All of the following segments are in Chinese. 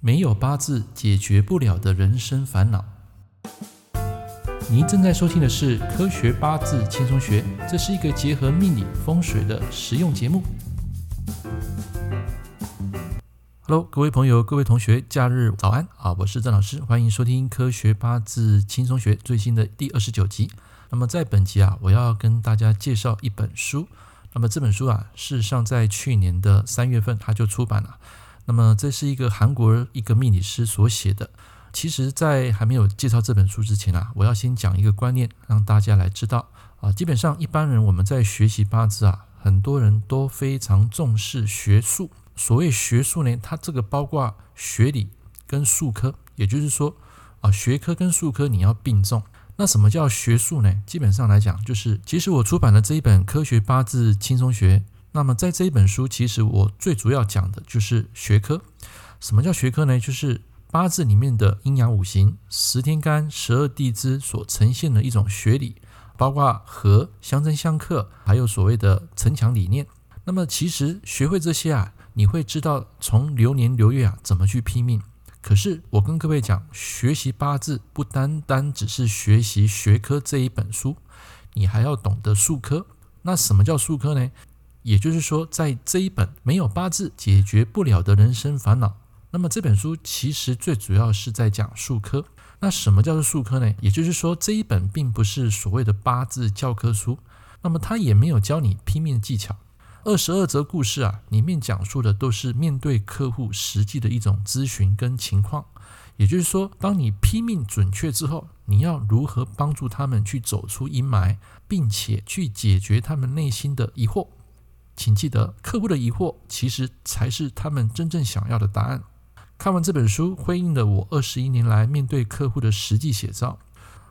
没有八字解决不了的人生烦恼。您正在收听的是《科学八字轻松学》，这是一个结合命理风水的实用节目。Hello，各位朋友、各位同学，假日早安啊！我是郑老师，欢迎收听《科学八字轻松学》最新的第二十九集。那么在本集啊，我要跟大家介绍一本书。那么这本书啊，事实上在去年的三月份它就出版了。那么这是一个韩国一个命理师所写的。其实，在还没有介绍这本书之前啊，我要先讲一个观念，让大家来知道啊。基本上，一般人我们在学习八字啊，很多人都非常重视学术。所谓学术呢，它这个包括学理跟术科，也就是说啊，学科跟术科你要并重。那什么叫学术呢？基本上来讲，就是其实我出版的这一本《科学八字轻松学》。那么在这一本书，其实我最主要讲的就是学科。什么叫学科呢？就是八字里面的阴阳五行、十天干、十二地支所呈现的一种学理，包括和相生相克，还有所谓的城墙理念。那么其实学会这些啊，你会知道从流年流月啊怎么去批命。可是我跟各位讲，学习八字不单单只是学习学科这一本书，你还要懂得术科。那什么叫术科呢？也就是说，在这一本没有八字解决不了的人生烦恼，那么这本书其实最主要是在讲术科。那什么叫做术科呢？也就是说，这一本并不是所谓的八字教科书，那么它也没有教你拼命的技巧。二十二则故事啊，里面讲述的都是面对客户实际的一种咨询跟情况。也就是说，当你拼命准确之后，你要如何帮助他们去走出阴霾，并且去解决他们内心的疑惑。请记得，客户的疑惑其实才是他们真正想要的答案。看完这本书，回应了我二十一年来面对客户的实际写照。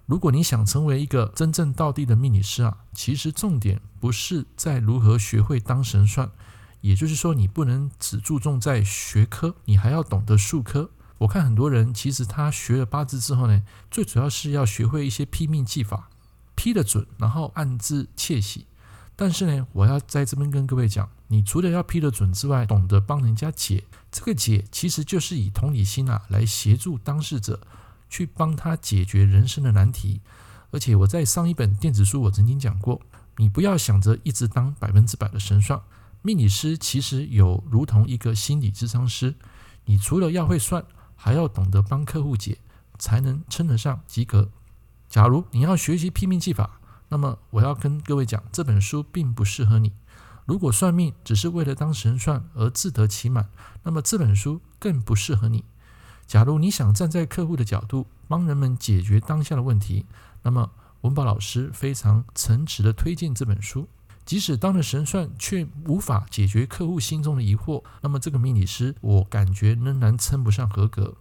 如果你想成为一个真正到地的命理师啊，其实重点不是在如何学会当神算，也就是说，你不能只注重在学科，你还要懂得术科。我看很多人其实他学了八字之后呢，最主要是要学会一些批命技法，批得准，然后暗自窃喜。但是呢，我要在这边跟各位讲，你除了要批得准之外，懂得帮人家解，这个解其实就是以同理心啊来协助当事者去帮他解决人生的难题。而且我在上一本电子书我曾经讲过，你不要想着一直当百分之百的神算，命理师其实有如同一个心理智商师，你除了要会算，还要懂得帮客户解，才能称得上及格。假如你要学习批命技法，那么我要跟各位讲，这本书并不适合你。如果算命只是为了当神算而自得其满，那么这本书更不适合你。假如你想站在客户的角度，帮人们解决当下的问题，那么文宝老师非常诚实的推荐这本书。即使当了神算却无法解决客户心中的疑惑，那么这个命理师我感觉仍然称不上合格。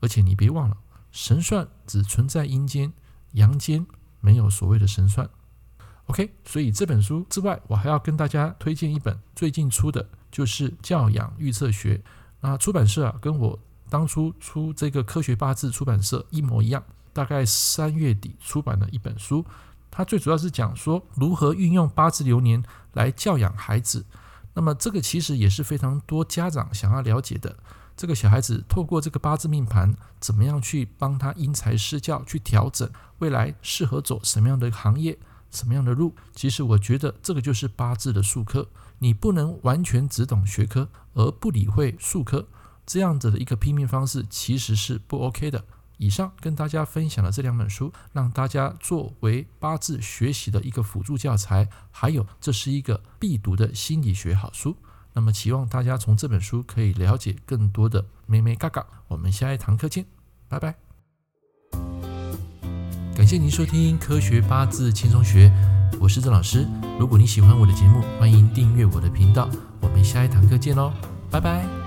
而且你别忘了，神算只存在阴间，阳间。没有所谓的神算，OK，所以这本书之外，我还要跟大家推荐一本最近出的，就是《教养预测学》。那出版社啊，跟我当初出这个科学八字出版社一模一样，大概三月底出版的一本书。它最主要是讲说如何运用八字流年来教养孩子。那么这个其实也是非常多家长想要了解的。这个小孩子透过这个八字命盘，怎么样去帮他因材施教，去调整未来适合走什么样的行业、什么样的路？其实我觉得这个就是八字的术科。你不能完全只懂学科而不理会术科，这样子的一个批命方式其实是不 OK 的。以上跟大家分享了这两本书，让大家作为八字学习的一个辅助教材，还有这是一个必读的心理学好书。那么，希望大家从这本书可以了解更多的妹妹嘎嘎。我们下一堂课见，拜拜。感谢您收听《科学八字轻松学》，我是郑老师。如果你喜欢我的节目，欢迎订阅我的频道。我们下一堂课见喽，拜拜。